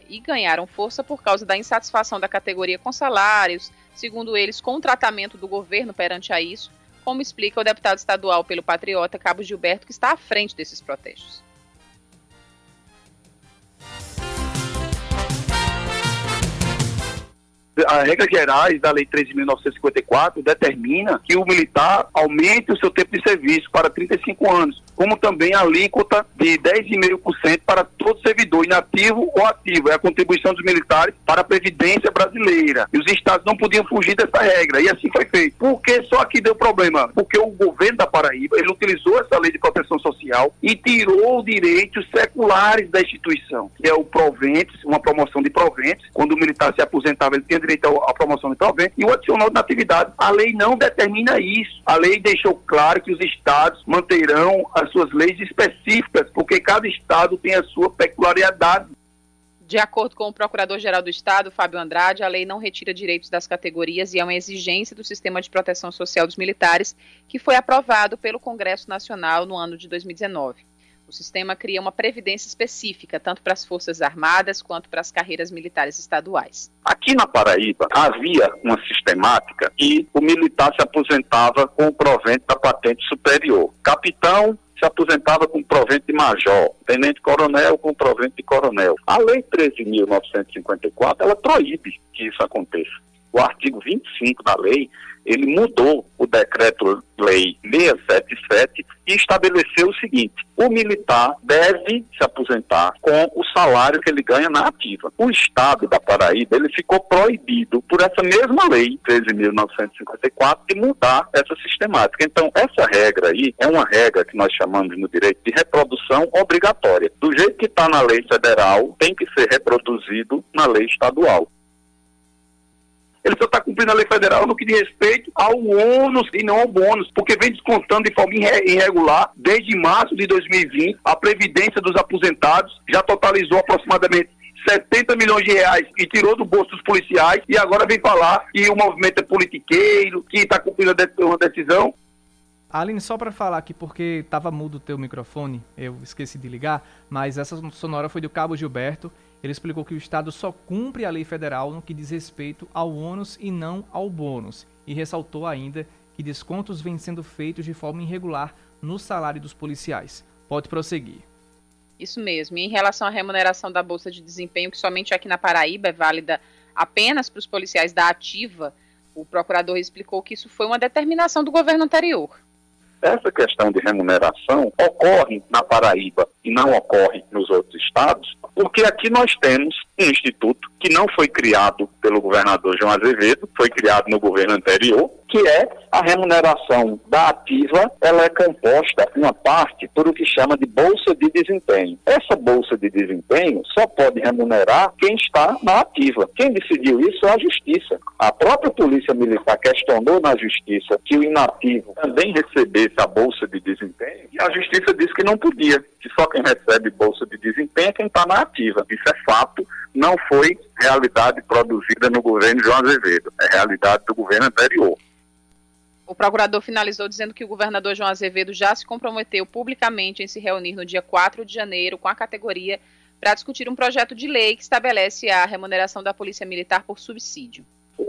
e ganharam força por causa da insatisfação da categoria com salários, segundo eles, com o tratamento do governo perante a isso, como explica o deputado estadual pelo Patriota, Cabo Gilberto, que está à frente desses protestos. as regras gerais da Lei 13.954 determina que o militar aumente o seu tempo de serviço para 35 anos, como também a alíquota de 10,5% para todo servidor inativo ou ativo. É a contribuição dos militares para a Previdência brasileira. E os estados não podiam fugir dessa regra. E assim foi feito. Por que só aqui deu problema? Porque o governo da Paraíba, ele utilizou essa lei de proteção social e tirou direitos seculares da instituição, que é o proventes, uma promoção de proventes. Quando o militar se aposentava, ele tinha direito à promoção de proventes e o adicional de natividade. A lei não determina isso. A lei deixou claro que os estados manterão as suas leis específicas, porque cada estado tem a sua peculiaridade. De acordo com o Procurador-Geral do Estado, Fábio Andrade, a lei não retira direitos das categorias e é uma exigência do sistema de proteção social dos militares, que foi aprovado pelo Congresso Nacional no ano de 2019. O sistema cria uma previdência específica, tanto para as Forças Armadas quanto para as carreiras militares estaduais. Aqui na Paraíba havia uma sistemática e o militar se aposentava com o provento da patente superior. Capitão se se aposentava com provento de major, tenente-coronel com provento de coronel. A Lei 13.954, ela proíbe que isso aconteça. O artigo 25 da lei ele mudou o decreto-lei 677 e estabeleceu o seguinte: o militar deve se aposentar com o salário que ele ganha na ativa. O Estado da Paraíba ele ficou proibido por essa mesma lei 13.954 de mudar essa sistemática. Então essa regra aí é uma regra que nós chamamos no direito de reprodução obrigatória. Do jeito que está na lei federal, tem que ser reproduzido na lei estadual ele só está cumprindo a lei federal no que diz respeito ao ônus e não ao bônus, porque vem descontando de forma irregular desde março de 2020. A Previdência dos aposentados já totalizou aproximadamente 70 milhões de reais e tirou do bolso dos policiais e agora vem falar que o movimento é politiqueiro, que está cumprindo uma decisão. Aline, só para falar aqui, porque estava mudo o teu microfone, eu esqueci de ligar, mas essa sonora foi do Cabo Gilberto ele explicou que o Estado só cumpre a lei federal no que diz respeito ao ônus e não ao bônus, e ressaltou ainda que descontos vêm sendo feitos de forma irregular no salário dos policiais. Pode prosseguir. Isso mesmo. E em relação à remuneração da Bolsa de Desempenho, que somente aqui na Paraíba é válida apenas para os policiais da ativa, o procurador explicou que isso foi uma determinação do governo anterior. Essa questão de remuneração ocorre na Paraíba e não ocorre nos outros estados, porque aqui nós temos um instituto que não foi criado pelo governador João Azevedo, foi criado no governo anterior, que é a remuneração da ativa, ela é composta, uma parte, por o que chama de bolsa de desempenho. Essa bolsa de desempenho só pode remunerar quem está na ativa. Quem decidiu isso é a Justiça. A própria Polícia Militar questionou na Justiça que o inativo também recebesse a bolsa de desempenho e a Justiça disse que não podia, que só quem recebe bolsa de desempenho é quem está na ativa. Isso é fato, não foi realidade produzida no governo João Azevedo, é realidade do governo anterior. O procurador finalizou dizendo que o governador João Azevedo já se comprometeu publicamente em se reunir no dia 4 de janeiro com a categoria para discutir um projeto de lei que estabelece a remuneração da Polícia Militar por subsídio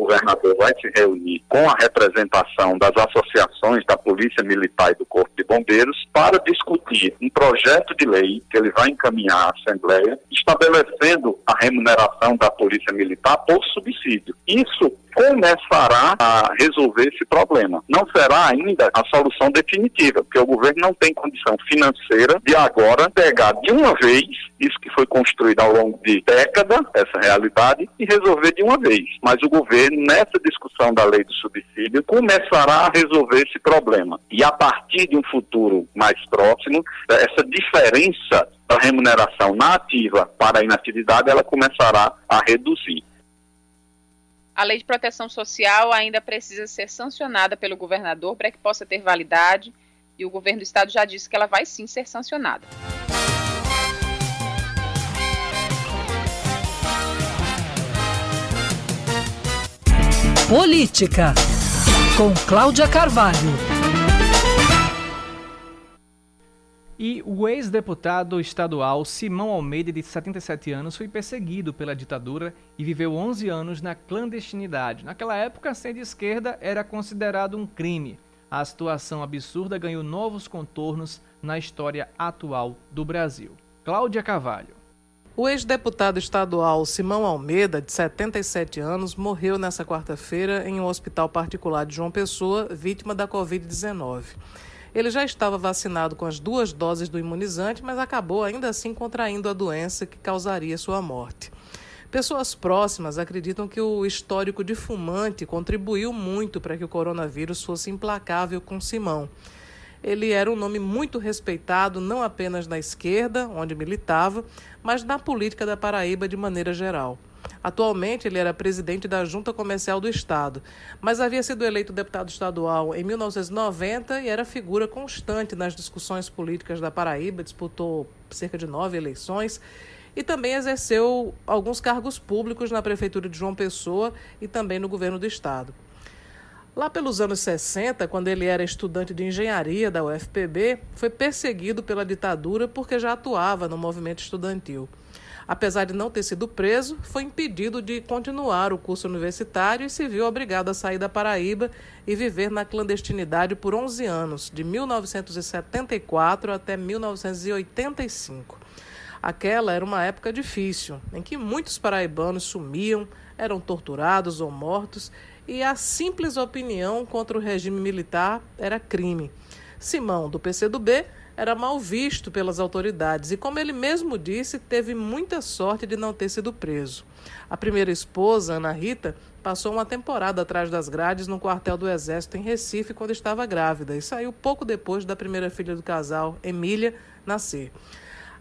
governador vai se reunir com a representação das associações da Polícia Militar e do Corpo de Bombeiros para discutir um projeto de lei que ele vai encaminhar à Assembleia, estabelecendo a remuneração da Polícia Militar por subsídio. Isso começará a resolver esse problema. Não será ainda a solução definitiva, porque o governo não tem condição financeira de agora pegar de uma vez isso que foi construído ao longo de décadas, essa realidade, e resolver de uma vez. Mas o governo, nessa discussão da lei do subsídio, começará a resolver esse problema. E a partir de um futuro mais próximo, essa diferença da remuneração na ativa para a inatividade, ela começará a reduzir. A lei de proteção social ainda precisa ser sancionada pelo governador para que possa ter validade, e o governo do estado já disse que ela vai sim ser sancionada. Política, com Cláudia Carvalho. E o ex-deputado estadual Simão Almeida, de 77 anos, foi perseguido pela ditadura e viveu 11 anos na clandestinidade. Naquela época, ser de esquerda era considerado um crime. A situação absurda ganhou novos contornos na história atual do Brasil. Cláudia Carvalho. O ex-deputado estadual Simão Almeida, de 77 anos, morreu nesta quarta-feira em um hospital particular de João Pessoa, vítima da Covid-19. Ele já estava vacinado com as duas doses do imunizante, mas acabou ainda assim contraindo a doença que causaria sua morte. Pessoas próximas acreditam que o histórico de fumante contribuiu muito para que o coronavírus fosse implacável com Simão. Ele era um nome muito respeitado não apenas na esquerda, onde militava, mas na política da Paraíba de maneira geral. Atualmente, ele era presidente da Junta Comercial do Estado, mas havia sido eleito deputado estadual em 1990 e era figura constante nas discussões políticas da Paraíba, disputou cerca de nove eleições e também exerceu alguns cargos públicos na Prefeitura de João Pessoa e também no governo do Estado. Lá pelos anos 60, quando ele era estudante de engenharia da UFPB, foi perseguido pela ditadura porque já atuava no movimento estudantil. Apesar de não ter sido preso, foi impedido de continuar o curso universitário e se viu obrigado a sair da Paraíba e viver na clandestinidade por 11 anos, de 1974 até 1985. Aquela era uma época difícil, em que muitos paraibanos sumiam, eram torturados ou mortos, e a simples opinião contra o regime militar era crime. Simão, do PCdoB, era mal visto pelas autoridades e, como ele mesmo disse, teve muita sorte de não ter sido preso. A primeira esposa, Ana Rita, passou uma temporada atrás das grades no quartel do Exército em Recife quando estava grávida e saiu pouco depois da primeira filha do casal, Emília, nascer.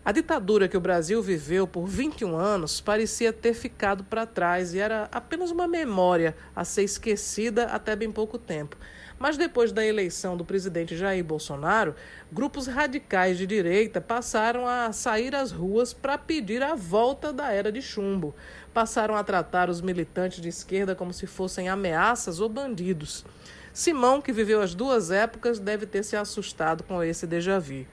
A ditadura que o Brasil viveu por 21 anos parecia ter ficado para trás e era apenas uma memória a ser esquecida até bem pouco tempo. Mas depois da eleição do presidente Jair Bolsonaro, grupos radicais de direita passaram a sair às ruas para pedir a volta da era de chumbo. Passaram a tratar os militantes de esquerda como se fossem ameaças ou bandidos. Simão, que viveu as duas épocas, deve ter se assustado com esse déjà vu.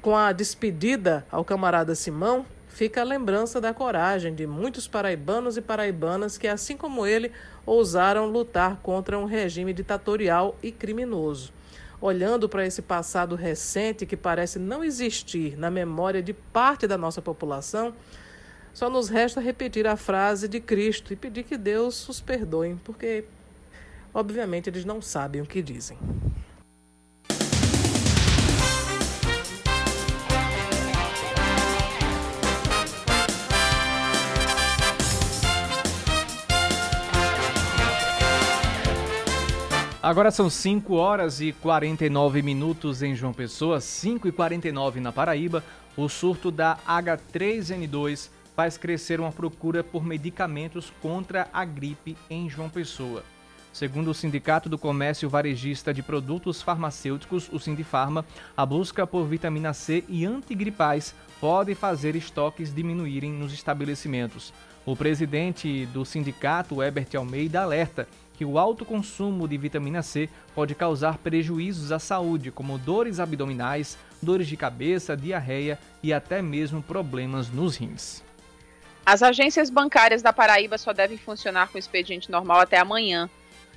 Com a despedida ao camarada Simão, fica a lembrança da coragem de muitos paraibanos e paraibanas que, assim como ele, ousaram lutar contra um regime ditatorial e criminoso. Olhando para esse passado recente que parece não existir na memória de parte da nossa população, só nos resta repetir a frase de Cristo e pedir que Deus os perdoe, porque, obviamente, eles não sabem o que dizem. Agora são 5 horas e 49 minutos em João Pessoa, 5 e 49 na Paraíba. O surto da H3N2 faz crescer uma procura por medicamentos contra a gripe em João Pessoa. Segundo o Sindicato do Comércio Varejista de Produtos Farmacêuticos, o Sindifarma, a busca por vitamina C e antigripais pode fazer estoques diminuírem nos estabelecimentos. O presidente do sindicato, Herbert Almeida, alerta que o alto consumo de vitamina C pode causar prejuízos à saúde, como dores abdominais, dores de cabeça, diarreia e até mesmo problemas nos rins. As agências bancárias da Paraíba só devem funcionar com expediente normal até amanhã.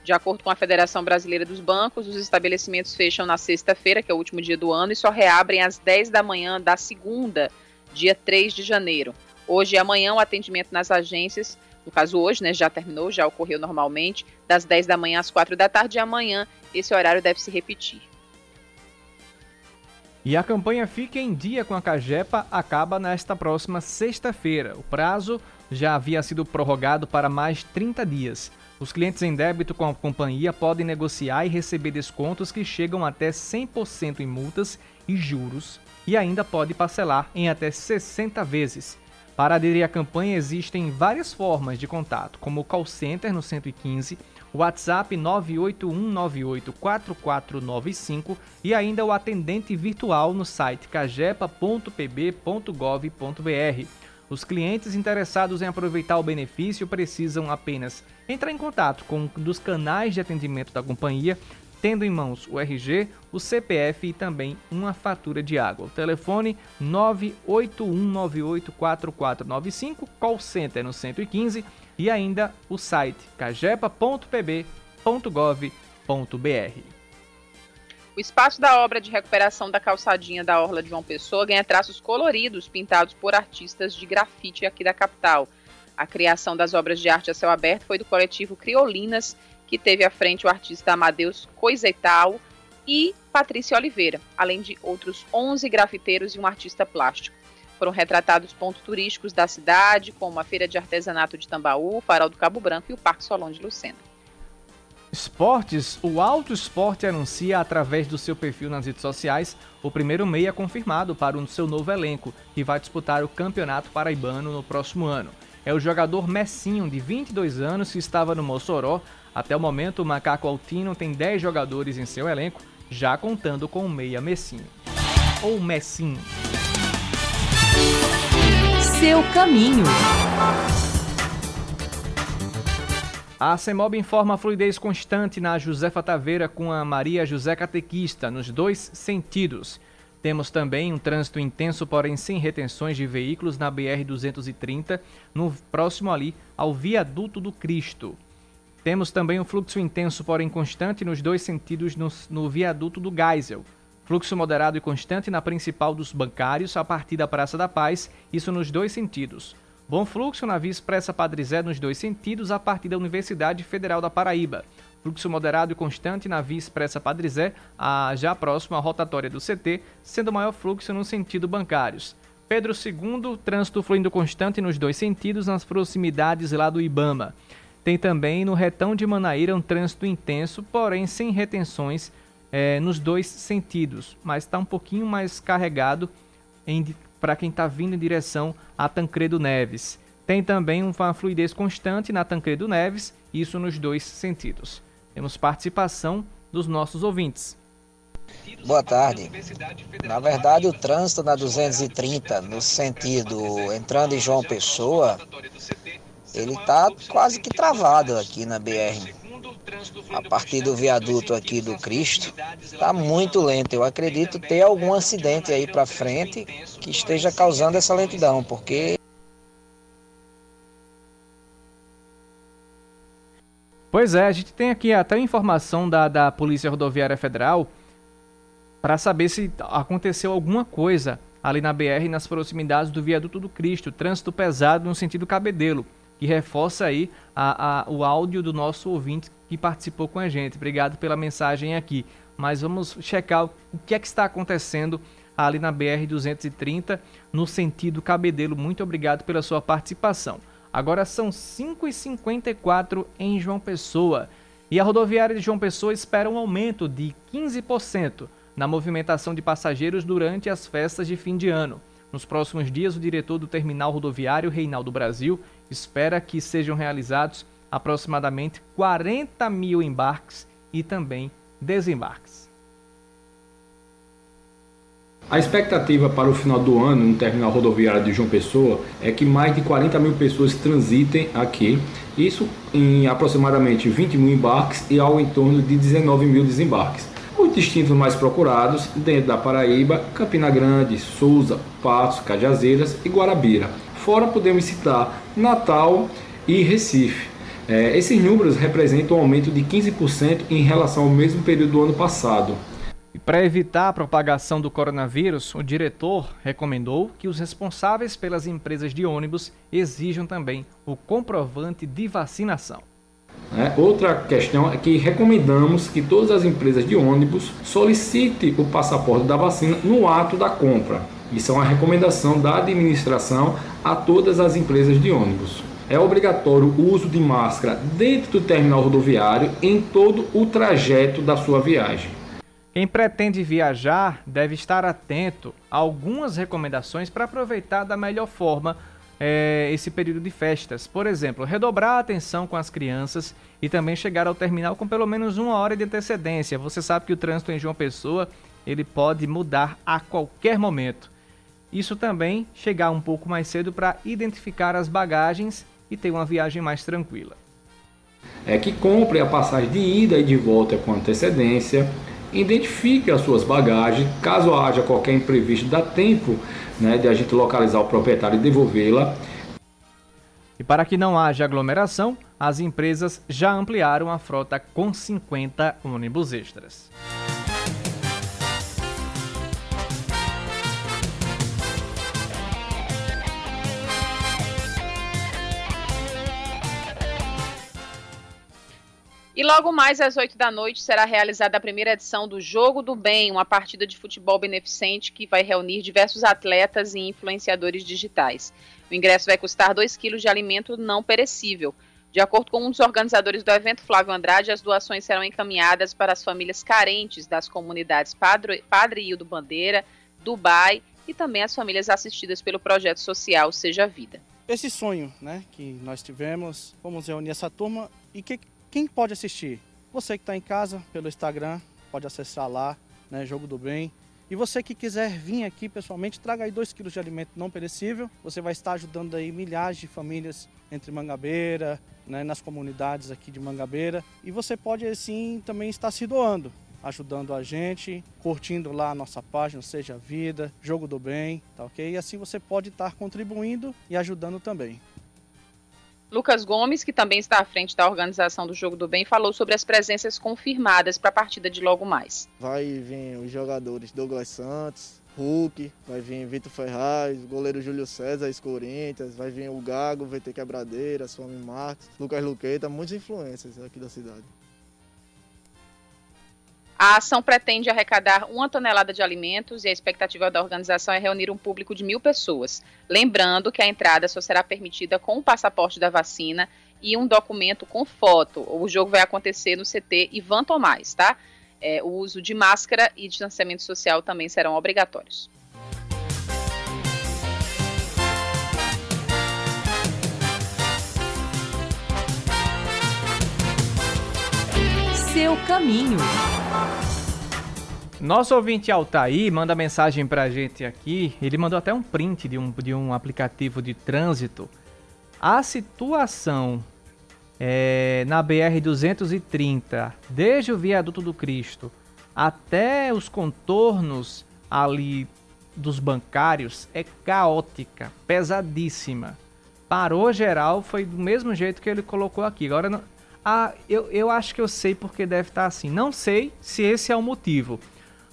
De acordo com a Federação Brasileira dos Bancos, os estabelecimentos fecham na sexta-feira, que é o último dia do ano, e só reabrem às 10 da manhã da segunda, dia 3 de janeiro. Hoje e amanhã, o atendimento nas agências no caso hoje, né, já terminou, já ocorreu normalmente, das 10 da manhã às 4 da tarde, e amanhã esse horário deve se repetir. E a campanha Fique em Dia com a Cagepa acaba nesta próxima sexta-feira. O prazo já havia sido prorrogado para mais 30 dias. Os clientes em débito com a companhia podem negociar e receber descontos que chegam até 100% em multas e juros e ainda pode parcelar em até 60 vezes. Para aderir à campanha existem várias formas de contato, como o call center no 115, o WhatsApp 981984495 e ainda o atendente virtual no site cagepa.pb.gov.br. Os clientes interessados em aproveitar o benefício precisam apenas entrar em contato com um dos canais de atendimento da companhia tendo em mãos o RG, o CPF e também uma fatura de água. O telefone 981984495, call center no 115 e ainda o site cagepa.pb.gov.br. O espaço da obra de recuperação da calçadinha da Orla de João Pessoa ganha traços coloridos pintados por artistas de grafite aqui da capital. A criação das obras de arte a céu aberto foi do coletivo Criolinas que teve à frente o artista Amadeus Coisetal e Patrícia Oliveira, além de outros 11 grafiteiros e um artista plástico. Foram retratados pontos turísticos da cidade, como a Feira de Artesanato de Tambaú, o Farol do Cabo Branco e o Parque Solon de Lucena. Esportes, o Alto Esporte anuncia através do seu perfil nas redes sociais o primeiro meia confirmado para o seu novo elenco, que vai disputar o Campeonato Paraibano no próximo ano. É o jogador Messinho, de 22 anos, que estava no Mossoró até o momento, o Macaco Altino tem 10 jogadores em seu elenco, já contando com o meia Messinho. Ou Messinho. Seu caminho. A CEMOB informa a fluidez constante na Josefa Taveira com a Maria José Catequista, nos dois sentidos. Temos também um trânsito intenso, porém sem retenções de veículos na BR-230, no próximo ali ao Viaduto do Cristo. Temos também um fluxo intenso, porém constante nos dois sentidos no, no Viaduto do Geisel. Fluxo moderado e constante na principal dos bancários, a partir da Praça da Paz, isso nos dois sentidos. Bom fluxo na Via Expressa Padre Zé nos dois sentidos, a partir da Universidade Federal da Paraíba. Fluxo moderado e constante na Via Expressa Padre Zé, a, já próximo à rotatória do CT, sendo maior fluxo no sentido bancários. Pedro II, trânsito fluindo constante nos dois sentidos, nas proximidades lá do Ibama. Tem também no retão de Manaíra um trânsito intenso, porém sem retenções é, nos dois sentidos, mas está um pouquinho mais carregado para quem está vindo em direção a Tancredo Neves. Tem também uma fluidez constante na Tancredo Neves, isso nos dois sentidos. Temos participação dos nossos ouvintes. Boa tarde. Na verdade, o trânsito na 230, no sentido entrando em João Pessoa, ele está quase que travado aqui na BR. A partir do viaduto aqui do Cristo, está muito lento. Eu acredito ter algum acidente aí para frente que esteja causando essa lentidão, porque Pois é, a gente tem aqui até informação da, da Polícia Rodoviária Federal para saber se aconteceu alguma coisa ali na BR nas proximidades do Viaduto do Cristo, trânsito pesado no sentido Cabedelo, que reforça aí a, a, o áudio do nosso ouvinte que participou com a gente. Obrigado pela mensagem aqui. Mas vamos checar o que é que está acontecendo ali na BR 230 no sentido Cabedelo. Muito obrigado pela sua participação. Agora são 5h54 em João Pessoa. E a rodoviária de João Pessoa espera um aumento de 15% na movimentação de passageiros durante as festas de fim de ano. Nos próximos dias, o diretor do terminal rodoviário, Reinaldo Brasil, espera que sejam realizados aproximadamente 40 mil embarques e também desembarques. A expectativa para o final do ano no terminal rodoviário de João Pessoa é que mais de 40 mil pessoas transitem aqui, isso em aproximadamente 20 mil embarques e ao em torno de 19 mil desembarques. Os destinos mais procurados dentro da Paraíba, Campina Grande, Souza, Patos, Cajazeiras e Guarabira. Fora podemos citar Natal e Recife. É, esses números representam um aumento de 15% em relação ao mesmo período do ano passado. E para evitar a propagação do coronavírus, o diretor recomendou que os responsáveis pelas empresas de ônibus exijam também o comprovante de vacinação. É, outra questão é que recomendamos que todas as empresas de ônibus solicitem o passaporte da vacina no ato da compra. Isso é uma recomendação da administração a todas as empresas de ônibus. É obrigatório o uso de máscara dentro do terminal rodoviário em todo o trajeto da sua viagem. Quem pretende viajar deve estar atento a algumas recomendações para aproveitar da melhor forma é, esse período de festas. Por exemplo, redobrar a atenção com as crianças e também chegar ao terminal com pelo menos uma hora de antecedência. Você sabe que o trânsito em João Pessoa ele pode mudar a qualquer momento. Isso também chegar um pouco mais cedo para identificar as bagagens e ter uma viagem mais tranquila. É que compre a passagem de ida e de volta com antecedência identifique as suas bagagens, caso haja qualquer imprevisto, dá tempo né, de a gente localizar o proprietário e devolvê-la. E para que não haja aglomeração, as empresas já ampliaram a frota com 50 ônibus extras. E logo mais às 8 da noite será realizada a primeira edição do Jogo do Bem, uma partida de futebol beneficente que vai reunir diversos atletas e influenciadores digitais. O ingresso vai custar 2 quilos de alimento não perecível. De acordo com um dos organizadores do evento, Flávio Andrade, as doações serão encaminhadas para as famílias carentes das comunidades Padre, Padre Hildo Bandeira, Dubai e também as famílias assistidas pelo projeto social Seja Vida. Esse sonho né, que nós tivemos, vamos reunir essa turma e que quem pode assistir? Você que está em casa pelo Instagram, pode acessar lá, né, Jogo do Bem. E você que quiser vir aqui pessoalmente, traga aí 2 quilos de alimento não perecível. Você vai estar ajudando aí milhares de famílias entre Mangabeira, né, nas comunidades aqui de Mangabeira. E você pode assim também estar se doando. ajudando a gente, curtindo lá a nossa página, Seja Vida, Jogo do Bem, tá ok? E assim você pode estar contribuindo e ajudando também. Lucas Gomes, que também está à frente da organização do Jogo do Bem, falou sobre as presenças confirmadas para a partida de logo mais. Vai vir os jogadores Douglas Santos, Hulk, vai vir Vitor Ferraz, goleiro Júlio César, ex-Corinthians, vai vir o Gago, VT Quebradeira, Swami Marques, Lucas Luqueta, muitas influências aqui da cidade. A ação pretende arrecadar uma tonelada de alimentos e a expectativa da organização é reunir um público de mil pessoas. Lembrando que a entrada só será permitida com o passaporte da vacina e um documento com foto. O jogo vai acontecer no CT Ivan Tomás, tá? É, o uso de máscara e distanciamento social também serão obrigatórios. Caminho. Nosso ouvinte Altair manda mensagem pra gente aqui. Ele mandou até um print de um, de um aplicativo de trânsito. A situação é, na BR-230, desde o viaduto do Cristo até os contornos ali dos bancários, é caótica, pesadíssima. Parou geral, foi do mesmo jeito que ele colocou aqui. Agora, ah, eu, eu acho que eu sei porque deve estar assim. Não sei se esse é o motivo.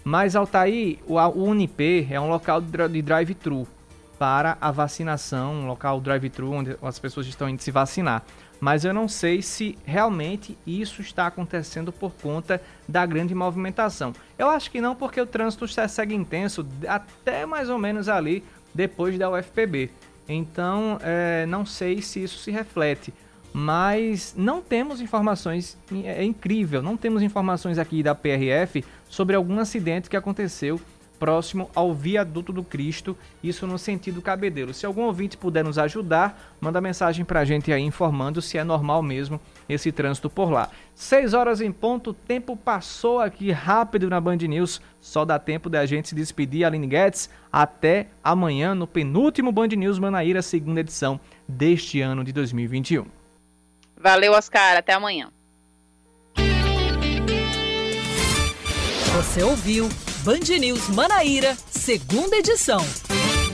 Mas Altair, o, o Unip é um local de drive-thru para a vacinação, um local drive-thru onde as pessoas estão indo se vacinar. Mas eu não sei se realmente isso está acontecendo por conta da grande movimentação. Eu acho que não, porque o trânsito segue intenso até mais ou menos ali depois da UFPB. Então, é, não sei se isso se reflete mas não temos informações, é incrível, não temos informações aqui da PRF sobre algum acidente que aconteceu próximo ao viaduto do Cristo, isso no sentido cabedelo. Se algum ouvinte puder nos ajudar, manda mensagem para a gente aí informando se é normal mesmo esse trânsito por lá. 6 horas em ponto, tempo passou aqui rápido na Band News, só dá tempo da gente se despedir, Aline Guedes, até amanhã no penúltimo Band News Manaíra, segunda edição deste ano de 2021. Valeu, Oscar. Até amanhã. Você ouviu Band News Manaíra, segunda edição.